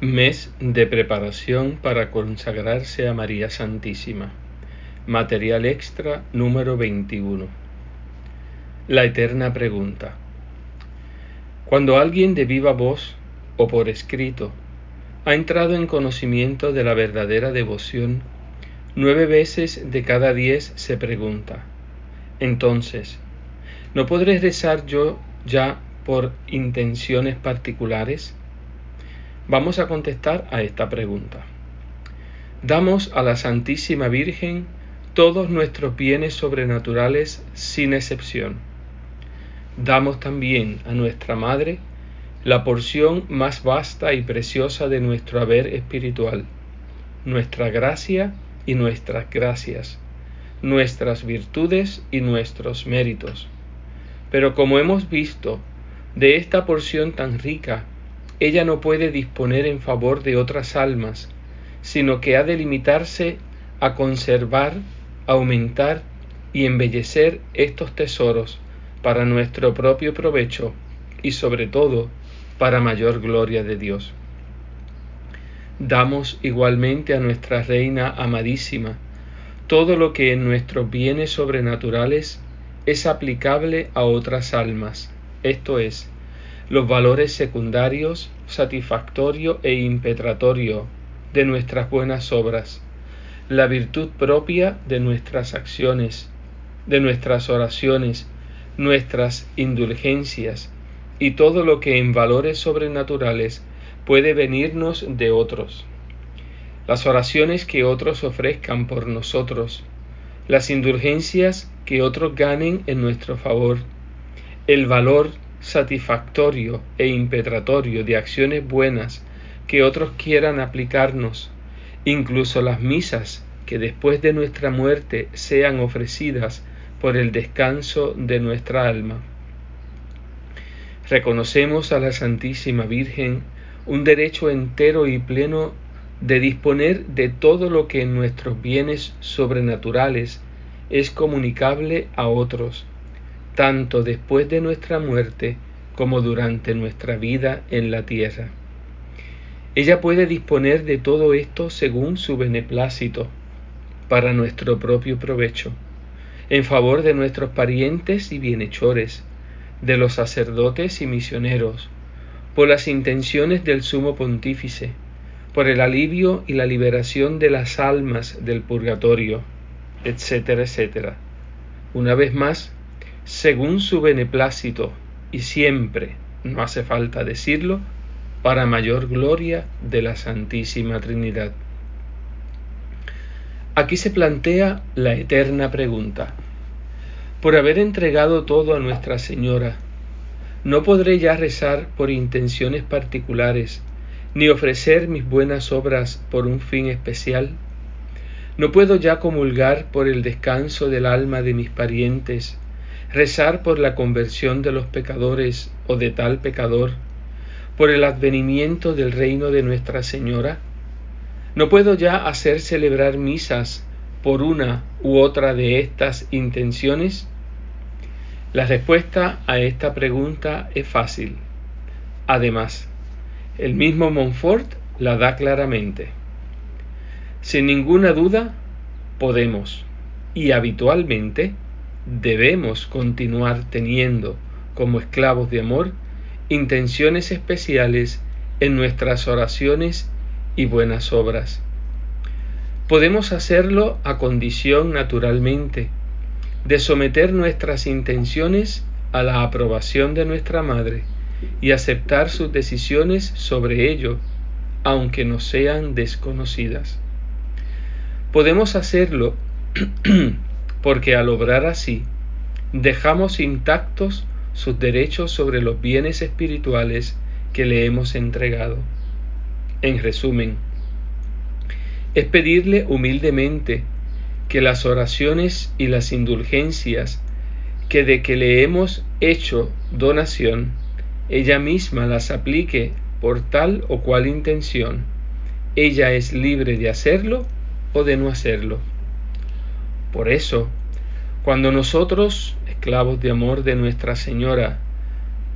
Mes de preparación para consagrarse a María Santísima. Material extra número 21. La eterna pregunta. Cuando alguien de viva voz o por escrito ha entrado en conocimiento de la verdadera devoción, nueve veces de cada diez se pregunta, entonces, ¿no podré rezar yo ya por intenciones particulares? Vamos a contestar a esta pregunta. Damos a la Santísima Virgen todos nuestros bienes sobrenaturales sin excepción. Damos también a nuestra Madre la porción más vasta y preciosa de nuestro haber espiritual, nuestra gracia y nuestras gracias, nuestras virtudes y nuestros méritos. Pero como hemos visto, de esta porción tan rica ella no puede disponer en favor de otras almas, sino que ha de limitarse a conservar, aumentar y embellecer estos tesoros para nuestro propio provecho y sobre todo para mayor gloria de Dios. Damos igualmente a nuestra Reina amadísima todo lo que en nuestros bienes sobrenaturales es aplicable a otras almas, esto es, los valores secundarios, satisfactorio e impetratorio de nuestras buenas obras, la virtud propia de nuestras acciones, de nuestras oraciones, nuestras indulgencias y todo lo que en valores sobrenaturales puede venirnos de otros. Las oraciones que otros ofrezcan por nosotros, las indulgencias que otros ganen en nuestro favor, el valor satisfactorio e impetratorio de acciones buenas que otros quieran aplicarnos, incluso las misas que después de nuestra muerte sean ofrecidas por el descanso de nuestra alma. Reconocemos a la Santísima Virgen un derecho entero y pleno de disponer de todo lo que en nuestros bienes sobrenaturales es comunicable a otros, tanto después de nuestra muerte como durante nuestra vida en la tierra. Ella puede disponer de todo esto según su beneplácito, para nuestro propio provecho, en favor de nuestros parientes y bienhechores, de los sacerdotes y misioneros, por las intenciones del sumo pontífice, por el alivio y la liberación de las almas del purgatorio, etcétera, etcétera. Una vez más, según su beneplácito y siempre, no hace falta decirlo, para mayor gloria de la Santísima Trinidad. Aquí se plantea la eterna pregunta. Por haber entregado todo a Nuestra Señora, ¿no podré ya rezar por intenciones particulares, ni ofrecer mis buenas obras por un fin especial? ¿No puedo ya comulgar por el descanso del alma de mis parientes, rezar por la conversión de los pecadores o de tal pecador, por el advenimiento del reino de Nuestra Señora? ¿No puedo ya hacer celebrar misas por una u otra de estas intenciones? La respuesta a esta pregunta es fácil. Además, el mismo Montfort la da claramente. Sin ninguna duda, podemos y habitualmente debemos continuar teniendo como esclavos de amor intenciones especiales en nuestras oraciones y buenas obras. Podemos hacerlo a condición, naturalmente, de someter nuestras intenciones a la aprobación de nuestra Madre y aceptar sus decisiones sobre ello, aunque nos sean desconocidas. Podemos hacerlo porque al obrar así, dejamos intactos sus derechos sobre los bienes espirituales que le hemos entregado. En resumen, es pedirle humildemente que las oraciones y las indulgencias que de que le hemos hecho donación, ella misma las aplique por tal o cual intención. Ella es libre de hacerlo o de no hacerlo. Por eso, cuando nosotros, esclavos de amor de Nuestra Señora,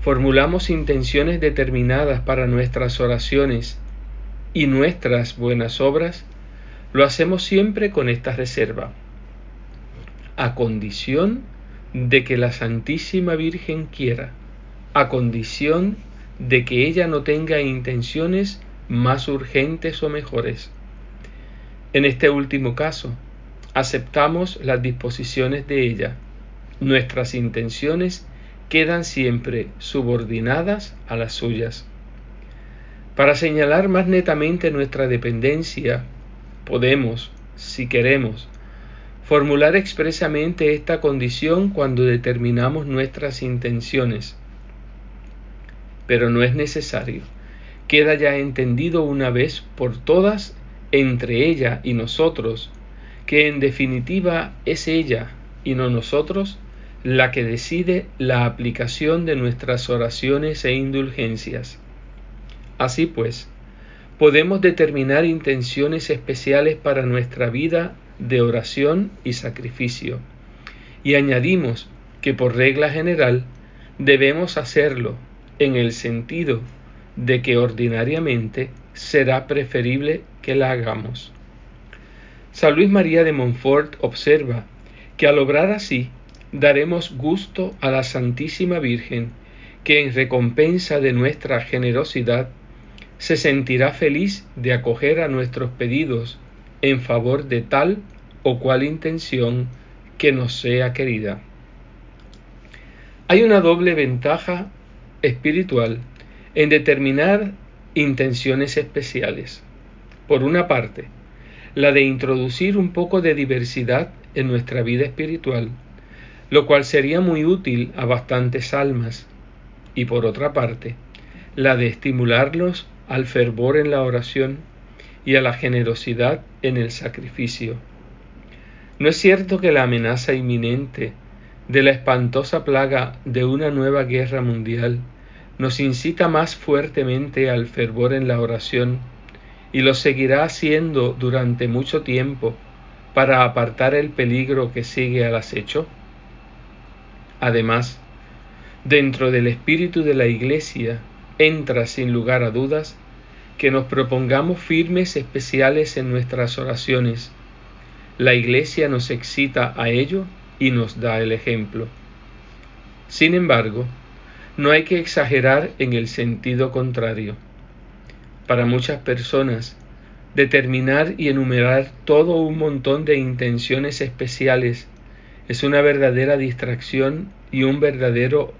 formulamos intenciones determinadas para nuestras oraciones y nuestras buenas obras, lo hacemos siempre con esta reserva, a condición de que la Santísima Virgen quiera, a condición de que ella no tenga intenciones más urgentes o mejores. En este último caso, aceptamos las disposiciones de ella. Nuestras intenciones quedan siempre subordinadas a las suyas. Para señalar más netamente nuestra dependencia, podemos, si queremos, formular expresamente esta condición cuando determinamos nuestras intenciones. Pero no es necesario. Queda ya entendido una vez por todas entre ella y nosotros que en definitiva es ella y no nosotros la que decide la aplicación de nuestras oraciones e indulgencias. Así pues, podemos determinar intenciones especiales para nuestra vida de oración y sacrificio. Y añadimos que por regla general debemos hacerlo en el sentido de que ordinariamente será preferible que la hagamos. San Luis María de Montfort observa que al obrar así daremos gusto a la Santísima Virgen, que en recompensa de nuestra generosidad se sentirá feliz de acoger a nuestros pedidos en favor de tal o cual intención que nos sea querida. Hay una doble ventaja espiritual en determinar intenciones especiales. Por una parte, la de introducir un poco de diversidad en nuestra vida espiritual, lo cual sería muy útil a bastantes almas, y por otra parte, la de estimularlos al fervor en la oración y a la generosidad en el sacrificio. ¿No es cierto que la amenaza inminente de la espantosa plaga de una nueva guerra mundial nos incita más fuertemente al fervor en la oración y lo seguirá haciendo durante mucho tiempo para apartar el peligro que sigue al acecho? Además, dentro del espíritu de la Iglesia entra sin lugar a dudas que nos propongamos firmes especiales en nuestras oraciones. La Iglesia nos excita a ello y nos da el ejemplo. Sin embargo, no hay que exagerar en el sentido contrario para muchas personas determinar y enumerar todo un montón de intenciones especiales es una verdadera distracción y un verdadero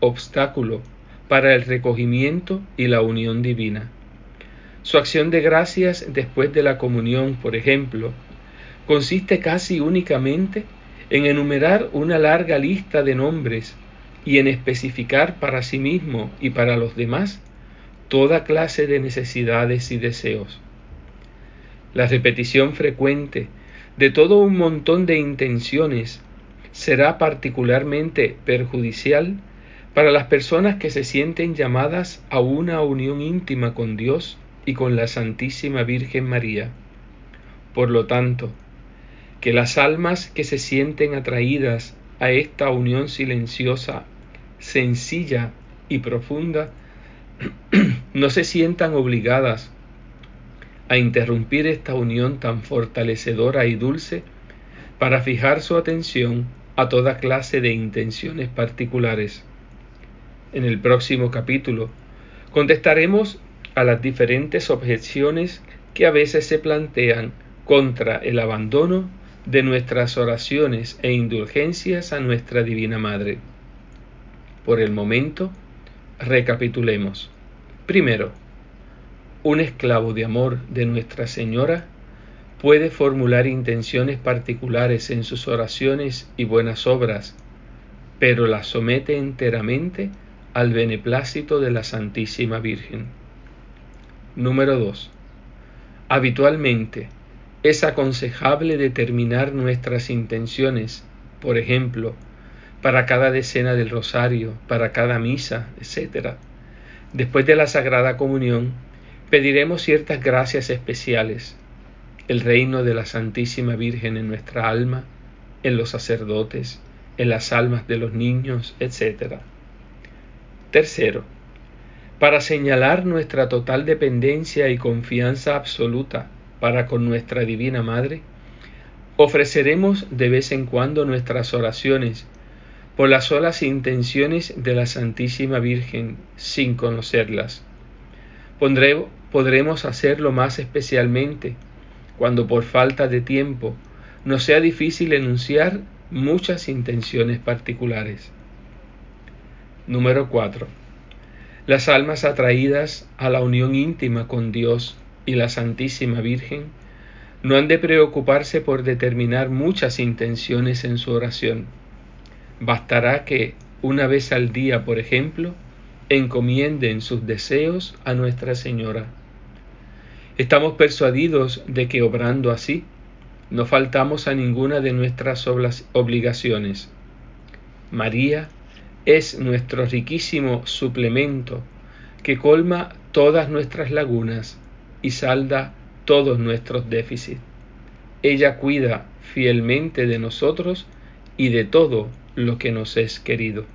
obstáculo para el recogimiento y la unión divina. Su acción de gracias después de la comunión, por ejemplo, consiste casi únicamente en enumerar una larga lista de nombres y en especificar para sí mismo y para los demás toda clase de necesidades y deseos. La repetición frecuente de todo un montón de intenciones será particularmente perjudicial para las personas que se sienten llamadas a una unión íntima con Dios y con la Santísima Virgen María. Por lo tanto, que las almas que se sienten atraídas a esta unión silenciosa, sencilla y profunda no se sientan obligadas a interrumpir esta unión tan fortalecedora y dulce para fijar su atención a toda clase de intenciones particulares. En el próximo capítulo contestaremos a las diferentes objeciones que a veces se plantean contra el abandono de nuestras oraciones e indulgencias a nuestra Divina Madre. Por el momento, Recapitulemos. Primero, un esclavo de amor de Nuestra Señora puede formular intenciones particulares en sus oraciones y buenas obras, pero las somete enteramente al beneplácito de la Santísima Virgen. Número 2. Habitualmente es aconsejable determinar nuestras intenciones, por ejemplo, para cada decena del rosario, para cada misa, etc. Después de la Sagrada Comunión, pediremos ciertas gracias especiales, el reino de la Santísima Virgen en nuestra alma, en los sacerdotes, en las almas de los niños, etc. Tercero, para señalar nuestra total dependencia y confianza absoluta para con nuestra Divina Madre, ofreceremos de vez en cuando nuestras oraciones por las solas intenciones de la Santísima Virgen sin conocerlas. podremos hacerlo más especialmente cuando por falta de tiempo nos sea difícil enunciar muchas intenciones particulares. Número 4. Las almas atraídas a la unión íntima con Dios y la Santísima Virgen no han de preocuparse por determinar muchas intenciones en su oración. Bastará que, una vez al día, por ejemplo, encomienden sus deseos a Nuestra Señora. Estamos persuadidos de que obrando así, no faltamos a ninguna de nuestras obligaciones. María es nuestro riquísimo suplemento que colma todas nuestras lagunas y salda todos nuestros déficits. Ella cuida fielmente de nosotros y de todo lo que nos es querido.